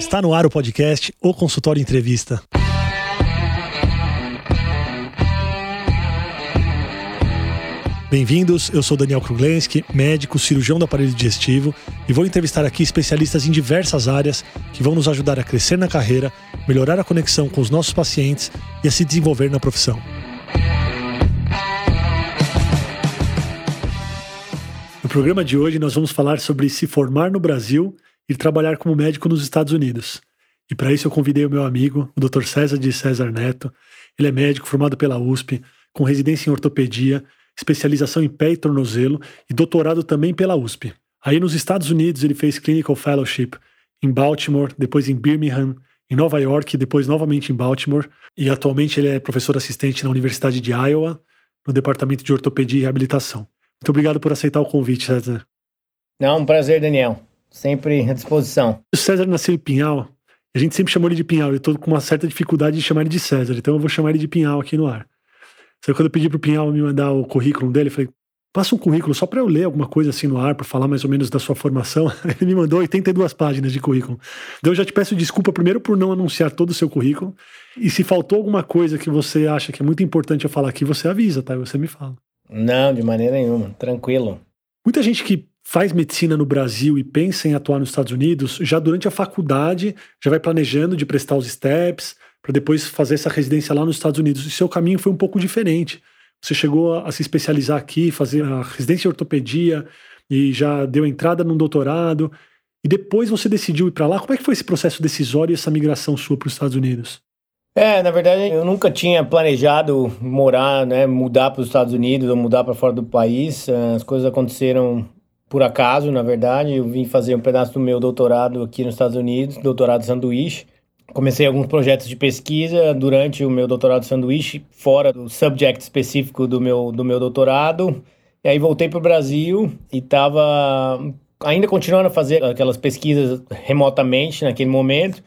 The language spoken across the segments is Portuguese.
Está no ar o podcast O Consultório Entrevista. Bem-vindos, eu sou Daniel Kruglenski, médico, cirurgião do aparelho digestivo e vou entrevistar aqui especialistas em diversas áreas que vão nos ajudar a crescer na carreira, melhorar a conexão com os nossos pacientes e a se desenvolver na profissão. No programa de hoje nós vamos falar sobre se formar no Brasil e trabalhar como médico nos Estados Unidos. E para isso eu convidei o meu amigo, o Dr. César de César Neto. Ele é médico formado pela USP, com residência em ortopedia especialização em pé e tornozelo e doutorado também pela USP. Aí nos Estados Unidos ele fez Clinical Fellowship em Baltimore, depois em Birmingham, em Nova York, depois novamente em Baltimore, e atualmente ele é professor assistente na Universidade de Iowa, no Departamento de Ortopedia e Reabilitação. Muito obrigado por aceitar o convite, César. Não, um prazer, Daniel. Sempre à disposição. O César nasceu em Pinhal. A gente sempre chamou ele de Pinhal. Eu estou com uma certa dificuldade de chamar ele de César, então eu vou chamar ele de Pinhal aqui no ar. Só que quando eu pedi pro Pinhal me mandar o currículo dele, eu falei, passa um currículo só para eu ler alguma coisa assim no ar, para falar mais ou menos da sua formação. Ele me mandou 82 páginas de currículo. Então eu já te peço desculpa primeiro por não anunciar todo o seu currículo. E se faltou alguma coisa que você acha que é muito importante eu falar aqui, você avisa, tá? Você me fala. Não, de maneira nenhuma. Tranquilo. Muita gente que faz medicina no Brasil e pensa em atuar nos Estados Unidos, já durante a faculdade, já vai planejando de prestar os steps, para depois fazer essa residência lá nos Estados Unidos. E seu caminho foi um pouco diferente. Você chegou a, se especializar aqui, fazer a residência em ortopedia e já deu entrada num doutorado. E depois você decidiu ir para lá. Como é que foi esse processo decisório e essa migração sua para os Estados Unidos? É, na verdade, eu nunca tinha planejado morar, né, mudar para os Estados Unidos ou mudar para fora do país. As coisas aconteceram por acaso, na verdade. Eu vim fazer um pedaço do meu doutorado aqui nos Estados Unidos, doutorado sanduíche comecei alguns projetos de pesquisa durante o meu doutorado sanduíche, fora do subject específico do meu, do meu doutorado. E aí voltei para o Brasil e estava ainda continuando a fazer aquelas pesquisas remotamente naquele momento.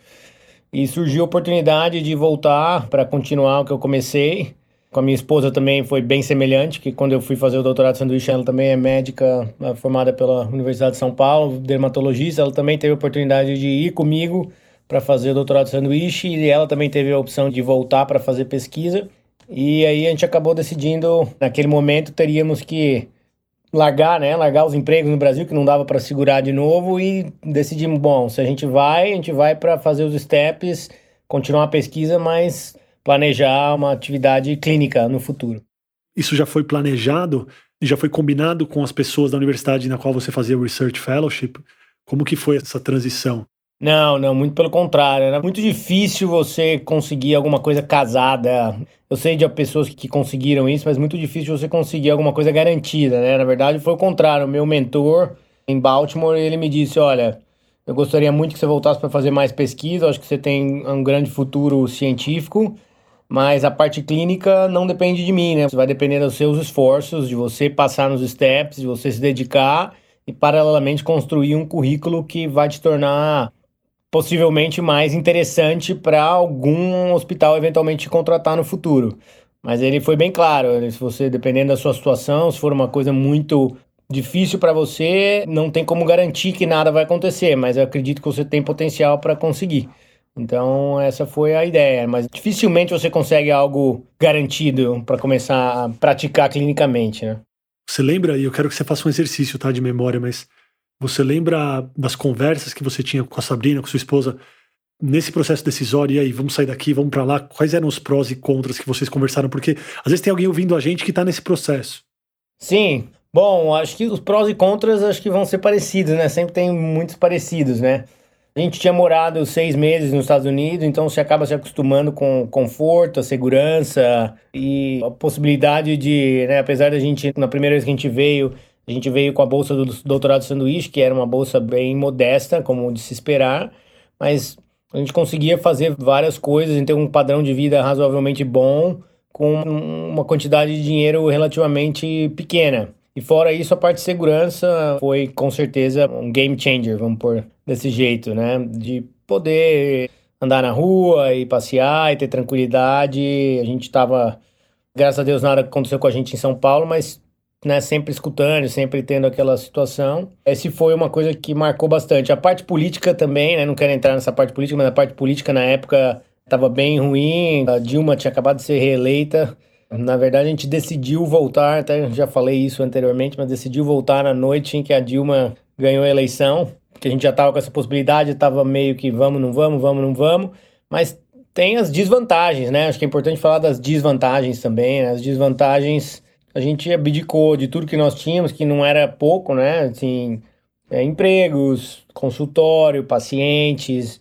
E surgiu a oportunidade de voltar para continuar o que eu comecei. Com a minha esposa também foi bem semelhante, que quando eu fui fazer o doutorado de sanduíche, ela também é médica formada pela Universidade de São Paulo, dermatologista. Ela também teve a oportunidade de ir comigo para fazer o doutorado de sanduíche e ela também teve a opção de voltar para fazer pesquisa. E aí a gente acabou decidindo, naquele momento teríamos que largar, né, largar os empregos no Brasil que não dava para segurar de novo e decidimos, bom, se a gente vai, a gente vai para fazer os steps, continuar a pesquisa, mas planejar uma atividade clínica no futuro. Isso já foi planejado e já foi combinado com as pessoas da universidade na qual você fazia o research fellowship? Como que foi essa transição? Não, não, muito pelo contrário. Era muito difícil você conseguir alguma coisa casada. Eu sei de pessoas que conseguiram isso, mas muito difícil você conseguir alguma coisa garantida, né? Na verdade, foi o contrário. O meu mentor em Baltimore, ele me disse: Olha, eu gostaria muito que você voltasse para fazer mais pesquisa. Eu acho que você tem um grande futuro científico, mas a parte clínica não depende de mim, né? Vai depender dos seus esforços, de você passar nos steps, de você se dedicar e, paralelamente, construir um currículo que vai te tornar possivelmente mais interessante para algum hospital eventualmente te contratar no futuro. Mas ele foi bem claro, se você dependendo da sua situação, se for uma coisa muito difícil para você, não tem como garantir que nada vai acontecer, mas eu acredito que você tem potencial para conseguir. Então, essa foi a ideia, mas dificilmente você consegue algo garantido para começar a praticar clinicamente, né? Você lembra, e eu quero que você faça um exercício, tá, de memória, mas você lembra das conversas que você tinha com a Sabrina, com sua esposa, nesse processo decisório? E aí, vamos sair daqui, vamos para lá? Quais eram os prós e contras que vocês conversaram? Porque às vezes tem alguém ouvindo a gente que está nesse processo. Sim. Bom, acho que os prós e contras acho que vão ser parecidos, né? Sempre tem muitos parecidos, né? A gente tinha morado seis meses nos Estados Unidos, então você acaba se acostumando com conforto, a segurança e a possibilidade de, né, apesar da gente, na primeira vez que a gente veio, a gente veio com a bolsa do doutorado sanduíche, que era uma bolsa bem modesta, como de se esperar, mas a gente conseguia fazer várias coisas e ter um padrão de vida razoavelmente bom, com uma quantidade de dinheiro relativamente pequena. E fora isso, a parte de segurança foi com certeza um game changer, vamos pôr desse jeito, né? De poder andar na rua e passear e ter tranquilidade. A gente estava, graças a Deus, nada aconteceu com a gente em São Paulo, mas né, sempre escutando, sempre tendo aquela situação. Esse foi uma coisa que marcou bastante. A parte política também, né, não quero entrar nessa parte política, mas a parte política na época estava bem ruim. A Dilma tinha acabado de ser reeleita. Na verdade, a gente decidiu voltar, até já falei isso anteriormente, mas decidiu voltar na noite em que a Dilma ganhou a eleição, que a gente já estava com essa possibilidade, estava meio que vamos, não vamos, vamos, não vamos, mas tem as desvantagens, né? Acho que é importante falar das desvantagens também. Né? As desvantagens, a gente abdicou de tudo que nós tínhamos, que não era pouco, né? Assim, é, empregos, consultório, pacientes,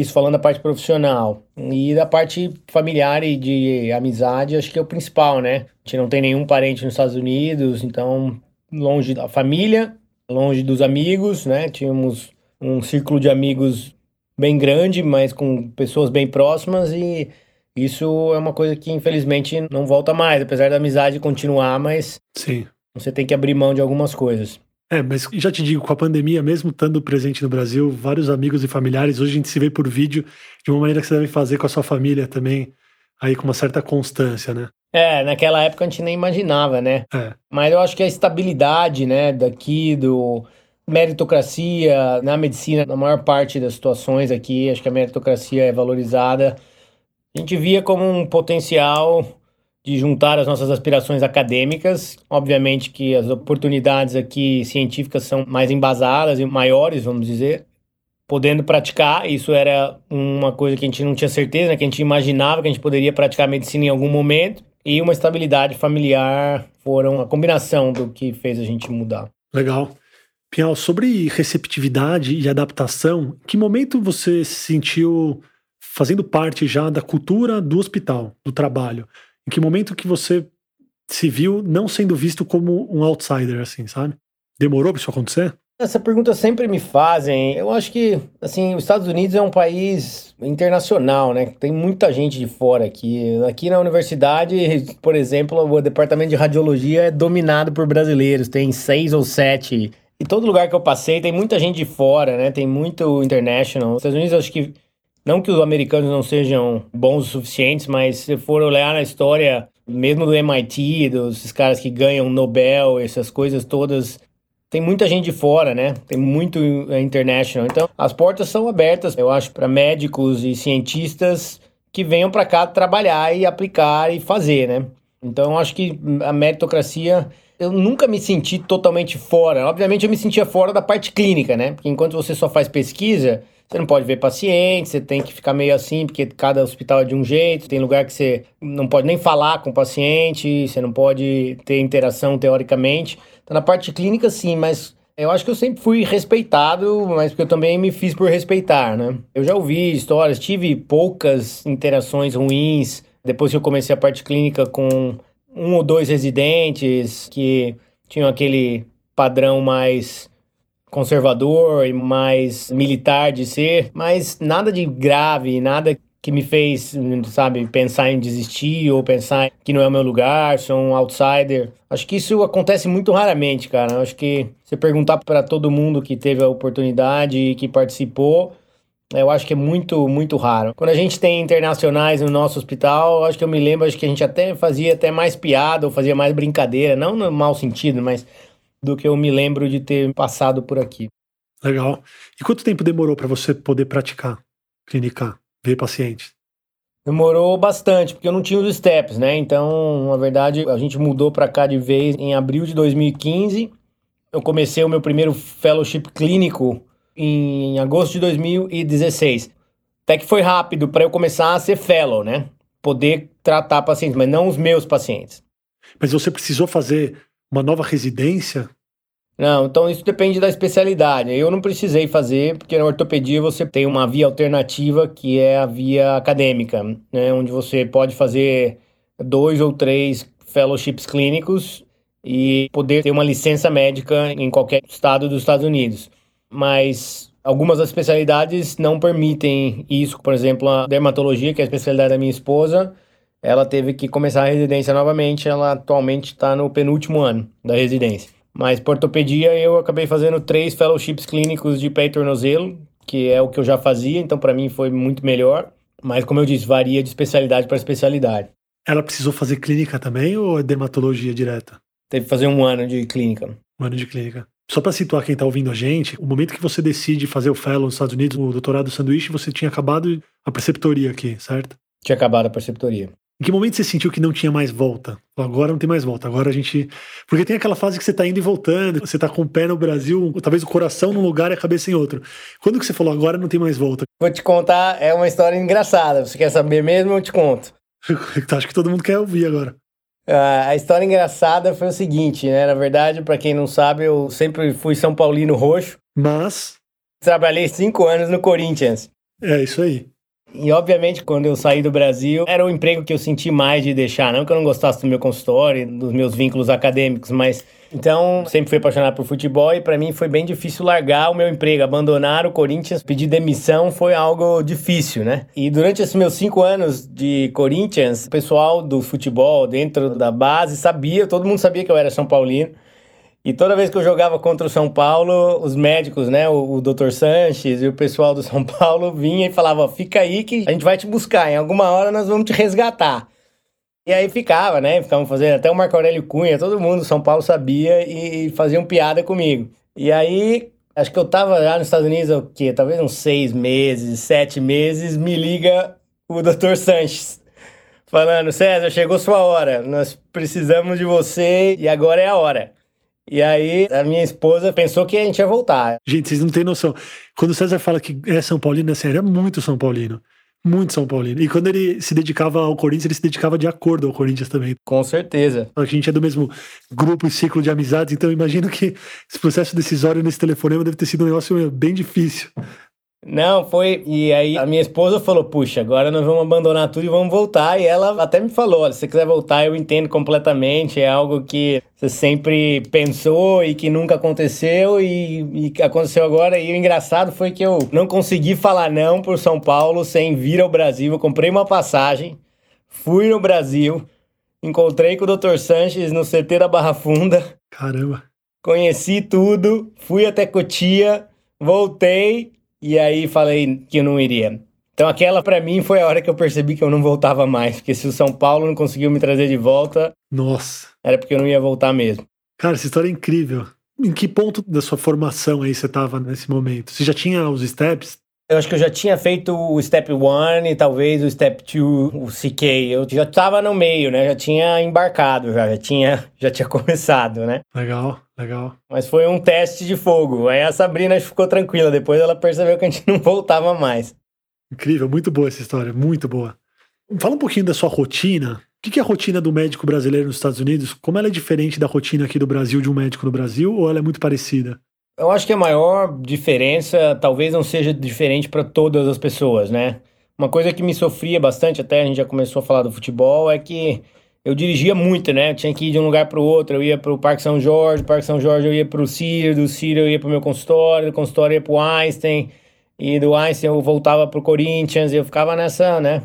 isso falando da parte profissional. E da parte familiar e de amizade, acho que é o principal, né? A gente não tem nenhum parente nos Estados Unidos, então longe da família, longe dos amigos, né? Tínhamos um círculo de amigos bem grande, mas com pessoas bem próximas e isso é uma coisa que infelizmente não volta mais, apesar da amizade continuar, mas Sim. você tem que abrir mão de algumas coisas. É, mas já te digo, com a pandemia, mesmo estando presente no Brasil, vários amigos e familiares, hoje a gente se vê por vídeo de uma maneira que você deve fazer com a sua família também, aí com uma certa constância, né? É, naquela época a gente nem imaginava, né? É. Mas eu acho que a estabilidade, né, daqui, do meritocracia na medicina, na maior parte das situações aqui, acho que a meritocracia é valorizada. A gente via como um potencial de juntar as nossas aspirações acadêmicas. Obviamente que as oportunidades aqui científicas são mais embasadas e maiores, vamos dizer. Podendo praticar, isso era uma coisa que a gente não tinha certeza, né? que a gente imaginava que a gente poderia praticar medicina em algum momento. E uma estabilidade familiar foram a combinação do que fez a gente mudar. Legal. Pinhal, sobre receptividade e adaptação, que momento você se sentiu fazendo parte já da cultura do hospital, do trabalho? Em que momento que você se viu não sendo visto como um outsider, assim, sabe? Demorou para isso acontecer? Essa pergunta sempre me fazem. Eu acho que, assim, os Estados Unidos é um país internacional, né? Tem muita gente de fora aqui. Aqui na universidade, por exemplo, o departamento de radiologia é dominado por brasileiros. Tem seis ou sete. E todo lugar que eu passei tem muita gente de fora, né? Tem muito international. Os Estados Unidos, acho que não que os americanos não sejam bons o suficientes, mas se for olhar na história, mesmo do MIT, dos caras que ganham Nobel, essas coisas todas, tem muita gente de fora, né? Tem muito é, international. Então, as portas são abertas, eu acho, para médicos e cientistas que venham para cá trabalhar e aplicar e fazer, né? Então, eu acho que a meritocracia eu nunca me senti totalmente fora. Obviamente, eu me sentia fora da parte clínica, né? Porque enquanto você só faz pesquisa, você não pode ver paciente, você tem que ficar meio assim, porque cada hospital é de um jeito, tem lugar que você não pode nem falar com o paciente, você não pode ter interação teoricamente. Então, na parte clínica, sim, mas eu acho que eu sempre fui respeitado, mas porque eu também me fiz por respeitar, né? Eu já ouvi histórias, tive poucas interações ruins depois que eu comecei a parte clínica com um ou dois residentes que tinham aquele padrão mais conservador e mais militar de ser, mas nada de grave, nada que me fez, sabe, pensar em desistir ou pensar que não é o meu lugar, sou um outsider. Acho que isso acontece muito raramente, cara. Acho que você perguntar para todo mundo que teve a oportunidade e que participou, eu acho que é muito, muito raro. Quando a gente tem internacionais no nosso hospital, acho que eu me lembro, acho que a gente até fazia até mais piada ou fazia mais brincadeira, não no mau sentido, mas do que eu me lembro de ter passado por aqui. Legal. E quanto tempo demorou para você poder praticar, clinicar, ver pacientes? Demorou bastante, porque eu não tinha os steps, né? Então, na verdade, a gente mudou para cá de vez em abril de 2015. Eu comecei o meu primeiro fellowship clínico em agosto de 2016. Até que foi rápido para eu começar a ser fellow, né? Poder tratar pacientes, mas não os meus pacientes. Mas você precisou fazer uma nova residência? Não, então isso depende da especialidade. Eu não precisei fazer, porque na ortopedia você tem uma via alternativa que é a via acadêmica, né? Onde você pode fazer dois ou três fellowships clínicos e poder ter uma licença médica em qualquer estado dos Estados Unidos mas algumas das especialidades não permitem isso. Por exemplo, a dermatologia, que é a especialidade da minha esposa, ela teve que começar a residência novamente. Ela atualmente está no penúltimo ano da residência. Mas por ortopedia eu acabei fazendo três fellowships clínicos de pé e tornozelo, que é o que eu já fazia, então para mim foi muito melhor. Mas como eu disse, varia de especialidade para especialidade. Ela precisou fazer clínica também ou é dermatologia direta? Teve que fazer um ano de clínica. Um ano de clínica. Só para situar quem está ouvindo a gente, o momento que você decide fazer o fellow nos Estados Unidos, o doutorado do sanduíche, você tinha acabado a preceptoria aqui, certo? Tinha acabado a preceptoria. Em que momento você sentiu que não tinha mais volta? Agora não tem mais volta. Agora a gente. Porque tem aquela fase que você tá indo e voltando, você tá com o pé no Brasil, talvez o coração num lugar e a cabeça em outro. Quando que você falou, agora não tem mais volta? Vou te contar, é uma história engraçada. Você quer saber mesmo? Eu te conto. Acho que todo mundo quer ouvir agora. a história engraçada foi o seguinte, né? Na verdade, para quem não sabe, eu sempre fui São Paulino roxo. Mas. Trabalhei cinco anos no Corinthians. É isso aí. E obviamente, quando eu saí do Brasil, era o emprego que eu senti mais de deixar. Não que eu não gostasse do meu consultório, dos meus vínculos acadêmicos, mas. Então, sempre fui apaixonado por futebol e para mim foi bem difícil largar o meu emprego, abandonar o Corinthians, pedir demissão foi algo difícil, né? E durante esses meus cinco anos de Corinthians, o pessoal do futebol dentro da base sabia, todo mundo sabia que eu era São Paulino. E toda vez que eu jogava contra o São Paulo, os médicos, né, o, o Dr. Sanches e o pessoal do São Paulo vinha e falava: fica aí que a gente vai te buscar, em alguma hora nós vamos te resgatar. E aí ficava, né? Ficavam fazendo até o Marco Aurélio Cunha, todo mundo, São Paulo sabia e faziam piada comigo. E aí, acho que eu tava já nos Estados Unidos, o quê? Talvez uns seis meses, sete meses, me liga o Dr. Sanches. Falando, César, chegou sua hora, nós precisamos de você e agora é a hora. E aí, a minha esposa pensou que a gente ia voltar. Gente, vocês não têm noção. Quando o César fala que é São Paulino, é sério, é muito São Paulino. Muito São Paulino. E quando ele se dedicava ao Corinthians, ele se dedicava de acordo ao Corinthians também. Com certeza. A gente é do mesmo grupo e ciclo de amizades, então imagino que esse processo decisório nesse telefonema deve ter sido um negócio bem difícil. Não, foi. E aí a minha esposa falou: Puxa, agora nós vamos abandonar tudo e vamos voltar. E ela até me falou: Olha, se você quiser voltar, eu entendo completamente. É algo que você sempre pensou e que nunca aconteceu e, e aconteceu agora. E o engraçado foi que eu não consegui falar não por São Paulo sem vir ao Brasil. Eu comprei uma passagem, fui no Brasil, encontrei com o Dr. Sanches no CT da Barra Funda. Caramba. Conheci tudo, fui até Cotia, voltei e aí falei que eu não iria. Então aquela para mim foi a hora que eu percebi que eu não voltava mais, porque se o São Paulo não conseguiu me trazer de volta, nossa, era porque eu não ia voltar mesmo. Cara, essa história é incrível. Em que ponto da sua formação aí você estava nesse momento? Você já tinha os steps? Eu acho que eu já tinha feito o Step 1 e talvez o Step 2, o CK. Eu já estava no meio, né? Já tinha embarcado, já, já, tinha, já tinha começado, né? Legal, legal. Mas foi um teste de fogo. Aí a Sabrina ficou tranquila. Depois ela percebeu que a gente não voltava mais. Incrível, muito boa essa história, muito boa. Fala um pouquinho da sua rotina. O que é a rotina do médico brasileiro nos Estados Unidos? Como ela é diferente da rotina aqui do Brasil de um médico no Brasil ou ela é muito parecida? Eu acho que a maior diferença talvez não seja diferente para todas as pessoas, né? Uma coisa que me sofria bastante, até a gente já começou a falar do futebol, é que eu dirigia muito, né? Eu tinha que ir de um lugar para o outro. Eu ia para o Parque São Jorge, do Parque São Jorge eu ia para o Círio, do Círio eu ia para o meu consultório, do consultório eu ia para o Einstein, e do Einstein eu voltava para o Corinthians, eu ficava nessa, né?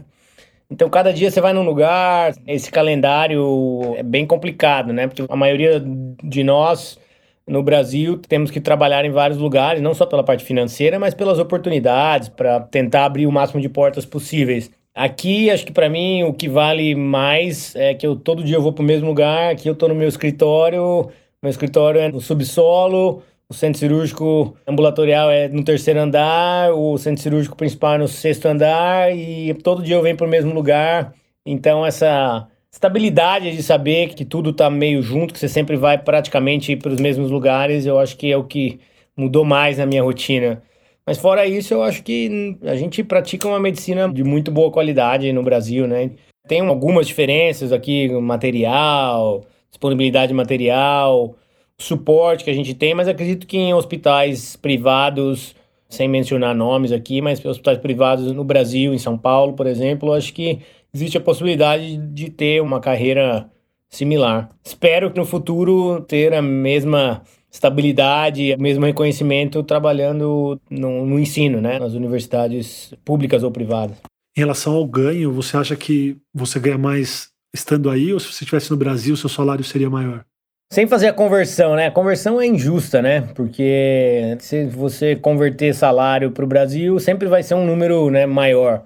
Então, cada dia você vai num lugar, esse calendário é bem complicado, né? Porque a maioria de nós no Brasil temos que trabalhar em vários lugares, não só pela parte financeira, mas pelas oportunidades, para tentar abrir o máximo de portas possíveis. Aqui, acho que para mim o que vale mais é que eu todo dia eu vou para o mesmo lugar, aqui eu estou no meu escritório, meu escritório é no subsolo, o centro cirúrgico ambulatorial é no terceiro andar, o centro cirúrgico principal é no sexto andar e todo dia eu venho para o mesmo lugar. Então essa estabilidade de saber que tudo está meio junto, que você sempre vai praticamente para os mesmos lugares, eu acho que é o que mudou mais na minha rotina. Mas fora isso, eu acho que a gente pratica uma medicina de muito boa qualidade no Brasil, né? Tem algumas diferenças aqui, material, disponibilidade de material, suporte que a gente tem, mas acredito que em hospitais privados, sem mencionar nomes aqui, mas hospitais privados no Brasil, em São Paulo, por exemplo, acho que existe a possibilidade de ter uma carreira similar. Espero que no futuro ter a mesma estabilidade, mesmo reconhecimento trabalhando no, no, ensino, né, nas universidades públicas ou privadas. Em relação ao ganho, você acha que você ganha mais estando aí ou se você estivesse no Brasil, seu salário seria maior? Sem fazer a conversão, né? A conversão é injusta, né? Porque se você converter salário para o Brasil, sempre vai ser um número né, maior.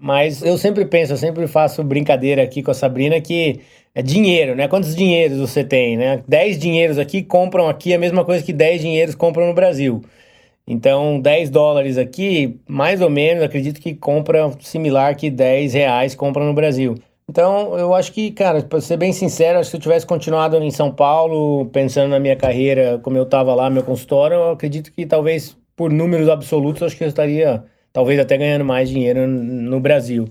Mas eu sempre penso, eu sempre faço brincadeira aqui com a Sabrina que é dinheiro, né? Quantos dinheiros você tem, né? 10 dinheiros aqui compram aqui a mesma coisa que 10 dinheiros compram no Brasil. Então, 10 dólares aqui, mais ou menos, acredito que compra similar que 10 reais compra no Brasil. Então, eu acho que, cara, para ser bem sincero, se eu tivesse continuado em São Paulo, pensando na minha carreira, como eu estava lá, meu consultório, eu acredito que talvez por números absolutos, acho que eu estaria talvez até ganhando mais dinheiro no Brasil.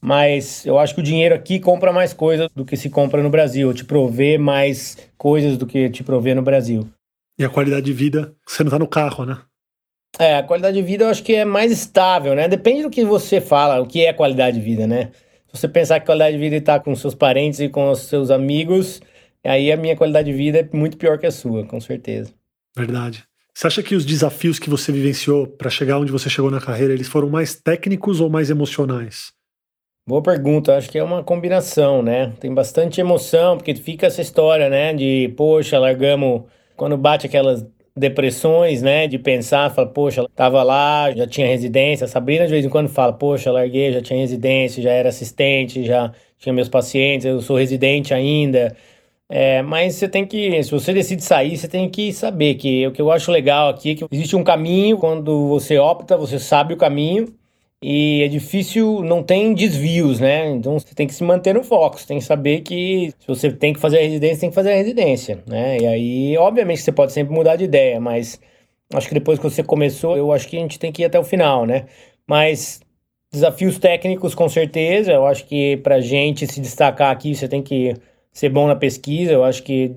Mas eu acho que o dinheiro aqui compra mais coisas do que se compra no Brasil, te provê mais coisas do que te provê no Brasil. E a qualidade de vida, você não tá no carro, né? É, a qualidade de vida eu acho que é mais estável, né? Depende do que você fala, o que é qualidade de vida, né? Se você pensar que qualidade de vida está é com seus parentes e com os seus amigos, aí a minha qualidade de vida é muito pior que a sua, com certeza. Verdade. Você acha que os desafios que você vivenciou para chegar onde você chegou na carreira, eles foram mais técnicos ou mais emocionais? Boa pergunta, acho que é uma combinação, né? Tem bastante emoção, porque fica essa história, né? De, poxa, largamos. Quando bate aquelas depressões, né? De pensar, fala, poxa, tava lá, já tinha residência. A Sabrina de vez em quando fala, poxa, larguei, já tinha residência, já era assistente, já tinha meus pacientes, eu sou residente ainda. É, mas você tem que, se você decide sair, você tem que saber que o que eu acho legal aqui é que existe um caminho, quando você opta, você sabe o caminho, e é difícil, não tem desvios, né? Então você tem que se manter no foco, você tem que saber que se você tem que fazer a residência, tem que fazer a residência, né? E aí, obviamente, você pode sempre mudar de ideia, mas acho que depois que você começou, eu acho que a gente tem que ir até o final, né? Mas desafios técnicos, com certeza, eu acho que pra gente se destacar aqui, você tem que ser bom na pesquisa, eu acho que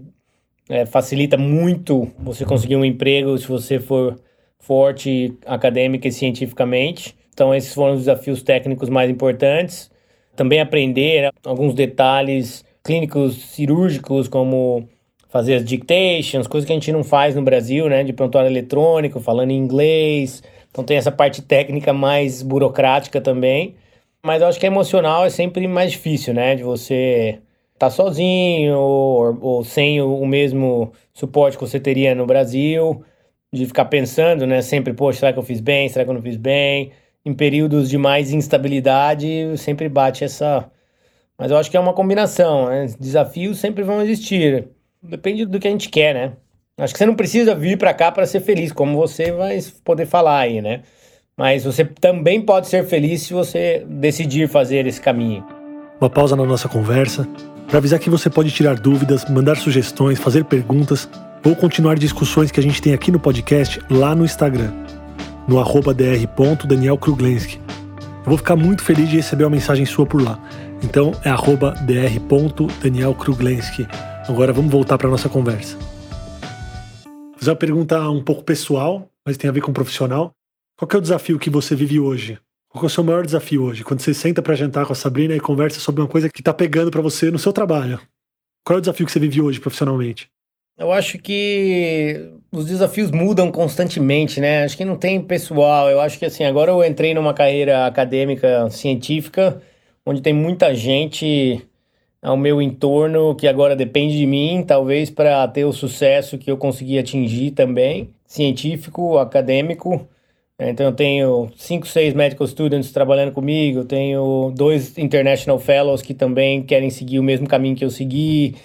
é, facilita muito você conseguir um emprego se você for forte acadêmica e cientificamente. Então, esses foram os desafios técnicos mais importantes. Também aprender né, alguns detalhes clínicos cirúrgicos, como fazer as dictations, coisas que a gente não faz no Brasil, né? De prontuário eletrônico, falando em inglês. Então, tem essa parte técnica mais burocrática também. Mas eu acho que emocional é sempre mais difícil, né? De você tá sozinho ou, ou sem o, o mesmo suporte que você teria no Brasil. De ficar pensando, né? Sempre, poxa, será que eu fiz bem? Será que eu não fiz bem? em períodos de mais instabilidade, sempre bate essa. Mas eu acho que é uma combinação, né? Desafios sempre vão existir. Depende do que a gente quer, né? Acho que você não precisa vir para cá para ser feliz, como você vai poder falar aí, né? Mas você também pode ser feliz se você decidir fazer esse caminho. Uma pausa na nossa conversa para avisar que você pode tirar dúvidas, mandar sugestões, fazer perguntas ou continuar discussões que a gente tem aqui no podcast lá no Instagram no arroba dr.danielkruglenski. Eu vou ficar muito feliz de receber uma mensagem sua por lá. Então é arroba dr.danielkruglenski. Agora vamos voltar para nossa conversa. Vou fazer uma pergunta um pouco pessoal, mas tem a ver com profissional. Qual é o desafio que você vive hoje? Qual é o seu maior desafio hoje? Quando você senta para jantar com a Sabrina e conversa sobre uma coisa que está pegando para você no seu trabalho. Qual é o desafio que você vive hoje profissionalmente? Eu acho que os desafios mudam constantemente, né? Acho que não tem pessoal. Eu acho que assim, agora eu entrei numa carreira acadêmica científica, onde tem muita gente ao meu entorno que agora depende de mim, talvez para ter o sucesso que eu consegui atingir também, científico, acadêmico. Então eu tenho cinco, seis medical students trabalhando comigo, tenho dois international fellows que também querem seguir o mesmo caminho que eu segui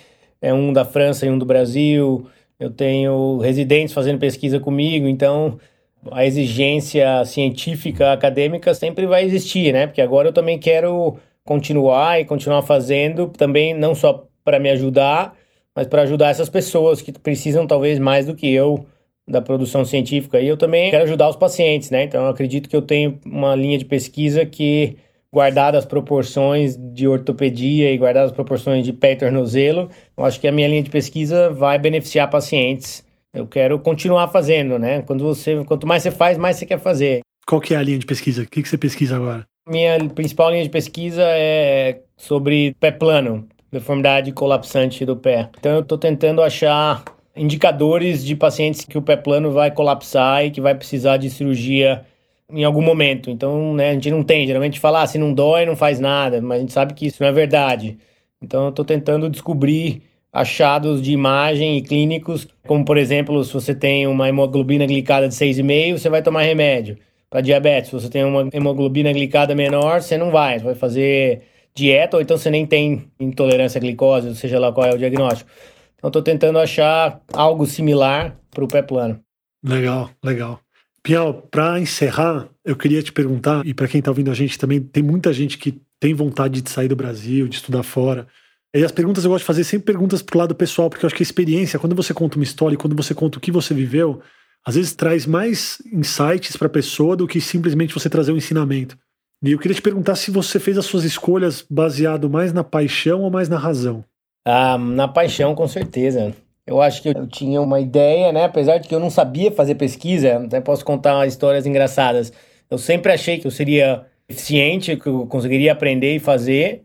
é um da França e um do Brasil. Eu tenho residentes fazendo pesquisa comigo, então a exigência científica, acadêmica sempre vai existir, né? Porque agora eu também quero continuar e continuar fazendo, também não só para me ajudar, mas para ajudar essas pessoas que precisam talvez mais do que eu da produção científica. E eu também quero ajudar os pacientes, né? Então eu acredito que eu tenho uma linha de pesquisa que guardadas as proporções de ortopedia e guardadas as proporções de pé e tornozelo, eu acho que a minha linha de pesquisa vai beneficiar pacientes. Eu quero continuar fazendo, né? Quando você, quanto mais você faz, mais você quer fazer. Qual que é a linha de pesquisa? O que, que você pesquisa agora? Minha principal linha de pesquisa é sobre pé plano, deformidade colapsante do pé. Então eu estou tentando achar indicadores de pacientes que o pé plano vai colapsar e que vai precisar de cirurgia em algum momento. Então, né, a gente não tem. Geralmente fala, ah, se não dói, não faz nada, mas a gente sabe que isso não é verdade. Então, eu estou tentando descobrir achados de imagem e clínicos, como por exemplo, se você tem uma hemoglobina glicada de 6,5, você vai tomar remédio. para diabetes. Se você tem uma hemoglobina glicada menor, você não vai, você vai fazer dieta ou então você nem tem intolerância à glicose, seja lá qual é o diagnóstico. Então estou tentando achar algo similar para o pé plano. Legal, legal. Piau, para encerrar, eu queria te perguntar, e para quem está ouvindo a gente também, tem muita gente que tem vontade de sair do Brasil, de estudar fora. E as perguntas eu gosto de fazer sempre perguntas pro lado pessoal, porque eu acho que a experiência, quando você conta uma história quando você conta o que você viveu, às vezes traz mais insights para a pessoa do que simplesmente você trazer um ensinamento. E eu queria te perguntar se você fez as suas escolhas baseado mais na paixão ou mais na razão. Ah, na paixão, com certeza. Eu acho que eu tinha uma ideia, né? Apesar de que eu não sabia fazer pesquisa, até posso contar histórias engraçadas. Eu sempre achei que eu seria eficiente, que eu conseguiria aprender e fazer,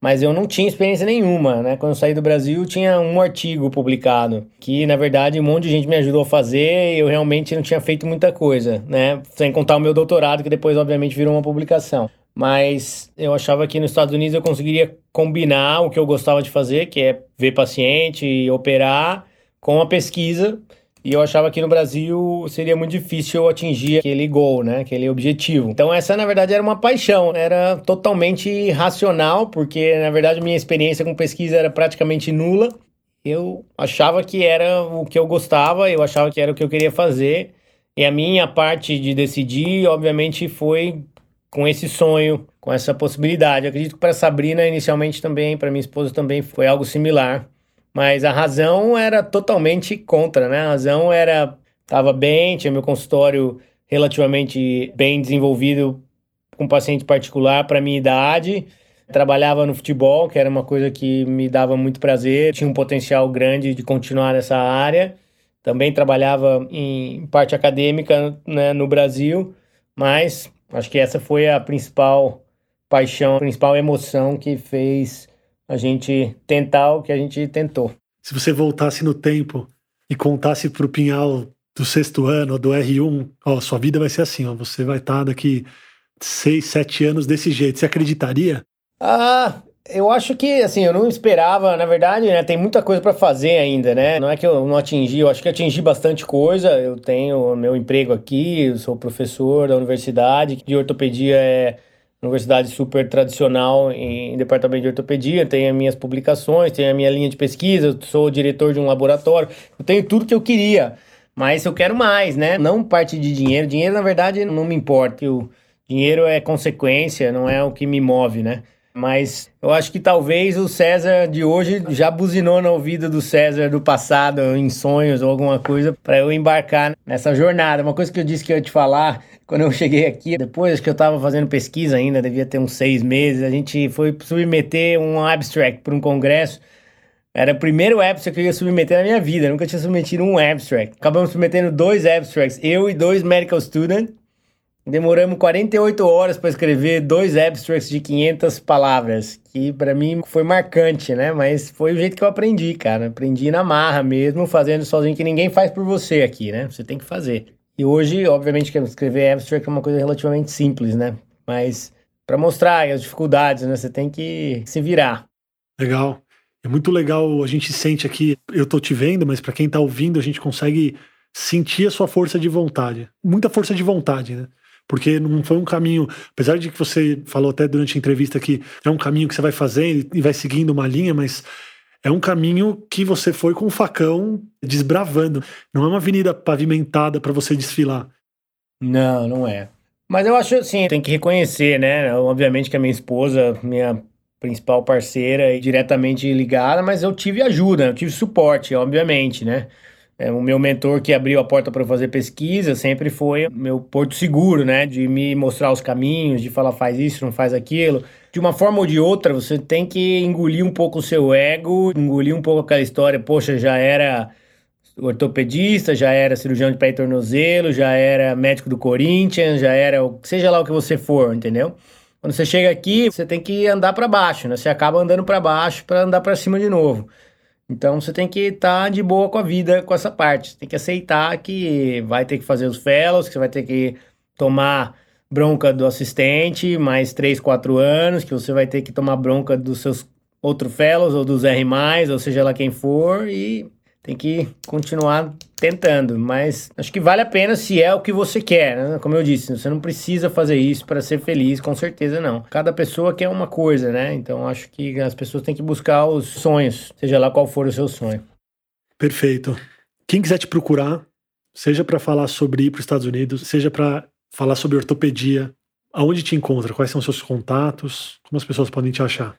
mas eu não tinha experiência nenhuma, né? Quando eu saí do Brasil, tinha um artigo publicado, que na verdade um monte de gente me ajudou a fazer e eu realmente não tinha feito muita coisa, né? Sem contar o meu doutorado, que depois obviamente virou uma publicação mas eu achava que nos Estados Unidos eu conseguiria combinar o que eu gostava de fazer, que é ver paciente e operar, com a pesquisa. E eu achava que no Brasil seria muito difícil eu atingir aquele goal, né? Aquele objetivo. Então essa na verdade era uma paixão, era totalmente racional, porque na verdade minha experiência com pesquisa era praticamente nula. Eu achava que era o que eu gostava, eu achava que era o que eu queria fazer. E a minha parte de decidir, obviamente, foi com esse sonho, com essa possibilidade. Eu acredito que para Sabrina, inicialmente também, para minha esposa também foi algo similar. Mas a razão era totalmente contra, né? A razão era estava bem, tinha meu consultório relativamente bem desenvolvido com paciente particular para minha idade. Trabalhava no futebol, que era uma coisa que me dava muito prazer, tinha um potencial grande de continuar nessa área. Também trabalhava em parte acadêmica né, no Brasil, mas Acho que essa foi a principal paixão, a principal emoção que fez a gente tentar o que a gente tentou. Se você voltasse no tempo e contasse para o Pinhal do sexto ano, do R1, ó, sua vida vai ser assim, ó, você vai estar tá daqui seis, sete anos desse jeito, você acreditaria? Ah, eu acho que, assim, eu não esperava, na verdade, né, tem muita coisa para fazer ainda, né? Não é que eu não atingi, eu acho que atingi bastante coisa. Eu tenho meu emprego aqui, eu sou professor da universidade de ortopedia, é universidade super tradicional em departamento de ortopedia, tenho as minhas publicações, tenho a minha linha de pesquisa, sou diretor de um laboratório, eu tenho tudo que eu queria, mas eu quero mais, né? Não parte de dinheiro, dinheiro na verdade não me importa, o dinheiro é consequência, não é o que me move, né? Mas eu acho que talvez o César de hoje já buzinou na ouvida do César do passado, em sonhos ou alguma coisa, para eu embarcar nessa jornada. Uma coisa que eu disse que eu ia te falar quando eu cheguei aqui, depois que eu estava fazendo pesquisa ainda, devia ter uns seis meses, a gente foi submeter um abstract para um congresso. Era o primeiro abstract que eu ia submeter na minha vida, eu nunca tinha submetido um abstract. Acabamos submetendo dois abstracts, eu e dois medical students. Demoramos 48 horas para escrever dois abstracts de 500 palavras, que para mim foi marcante, né? Mas foi o jeito que eu aprendi, cara. Aprendi na marra mesmo, fazendo sozinho, que ninguém faz por você aqui, né? Você tem que fazer. E hoje, obviamente, que escrever abstract é uma coisa relativamente simples, né? Mas para mostrar as dificuldades, né? Você tem que se virar. Legal. É muito legal, a gente sente aqui, eu tô te vendo, mas para quem tá ouvindo, a gente consegue sentir a sua força de vontade. Muita força de vontade, né? Porque não foi um caminho, apesar de que você falou até durante a entrevista que é um caminho que você vai fazendo e vai seguindo uma linha, mas é um caminho que você foi com o facão desbravando. Não é uma avenida pavimentada para você desfilar. Não, não é. Mas eu acho assim, tem que reconhecer, né? Obviamente que a minha esposa, minha principal parceira, é diretamente ligada, mas eu tive ajuda, eu tive suporte, obviamente, né? É, o meu mentor que abriu a porta para eu fazer pesquisa sempre foi meu porto seguro, né? De me mostrar os caminhos, de falar faz isso, não faz aquilo. De uma forma ou de outra, você tem que engolir um pouco o seu ego, engolir um pouco aquela história, poxa, já era ortopedista, já era cirurgião de pé e tornozelo, já era médico do Corinthians, já era seja lá o que você for, entendeu? Quando você chega aqui, você tem que andar para baixo, né? Você acaba andando para baixo para andar para cima de novo. Então você tem que estar tá de boa com a vida com essa parte. Você tem que aceitar que vai ter que fazer os fellows, que você vai ter que tomar bronca do assistente mais 3, 4 anos, que você vai ter que tomar bronca dos seus outros fellows ou dos R+, ou seja lá quem for, e tem que continuar tentando, mas acho que vale a pena se é o que você quer, né? Como eu disse, você não precisa fazer isso para ser feliz, com certeza não. Cada pessoa quer uma coisa, né? Então acho que as pessoas têm que buscar os sonhos, seja lá qual for o seu sonho. Perfeito. Quem quiser te procurar, seja para falar sobre ir para os Estados Unidos, seja para falar sobre ortopedia, aonde te encontra? Quais são os seus contatos? Como as pessoas podem te achar?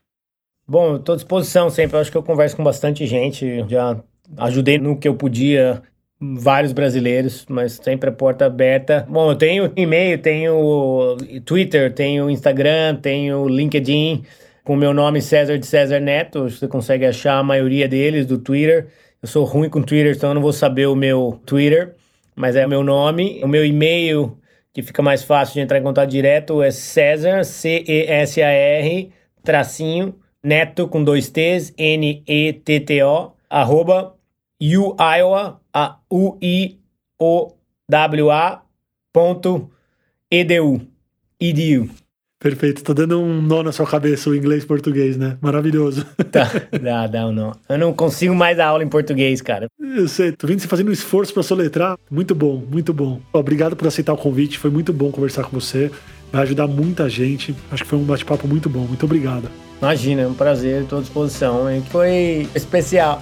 Bom, eu estou à disposição sempre. Eu acho que eu converso com bastante gente. Já ajudei no que eu podia vários brasileiros, mas sempre a porta aberta. Bom, eu tenho e-mail, tenho Twitter, tenho Instagram, tenho LinkedIn com o meu nome César de César Neto. Você consegue achar a maioria deles do Twitter. Eu sou ruim com Twitter, então eu não vou saber o meu Twitter, mas é o meu nome. O meu e-mail, que fica mais fácil de entrar em contato direto, é César, C-E-S-A-R, tracinho, neto com dois T's, N-E-T-T-O, arroba uiowa, a u i o w a ponto edu, edu. Perfeito, tá dando um nó na sua cabeça o inglês e português, né? Maravilhoso. Tá, dá, dá um nó. Eu não consigo mais dar aula em português, cara. Eu sei, tô vendo você fazendo um esforço para soletrar. Muito bom, muito bom. Obrigado por aceitar o convite, foi muito bom conversar com você. Vai ajudar muita gente. Acho que foi um bate-papo muito bom. Muito obrigado. Imagina, é um prazer, estou à disposição. Hein? Foi especial.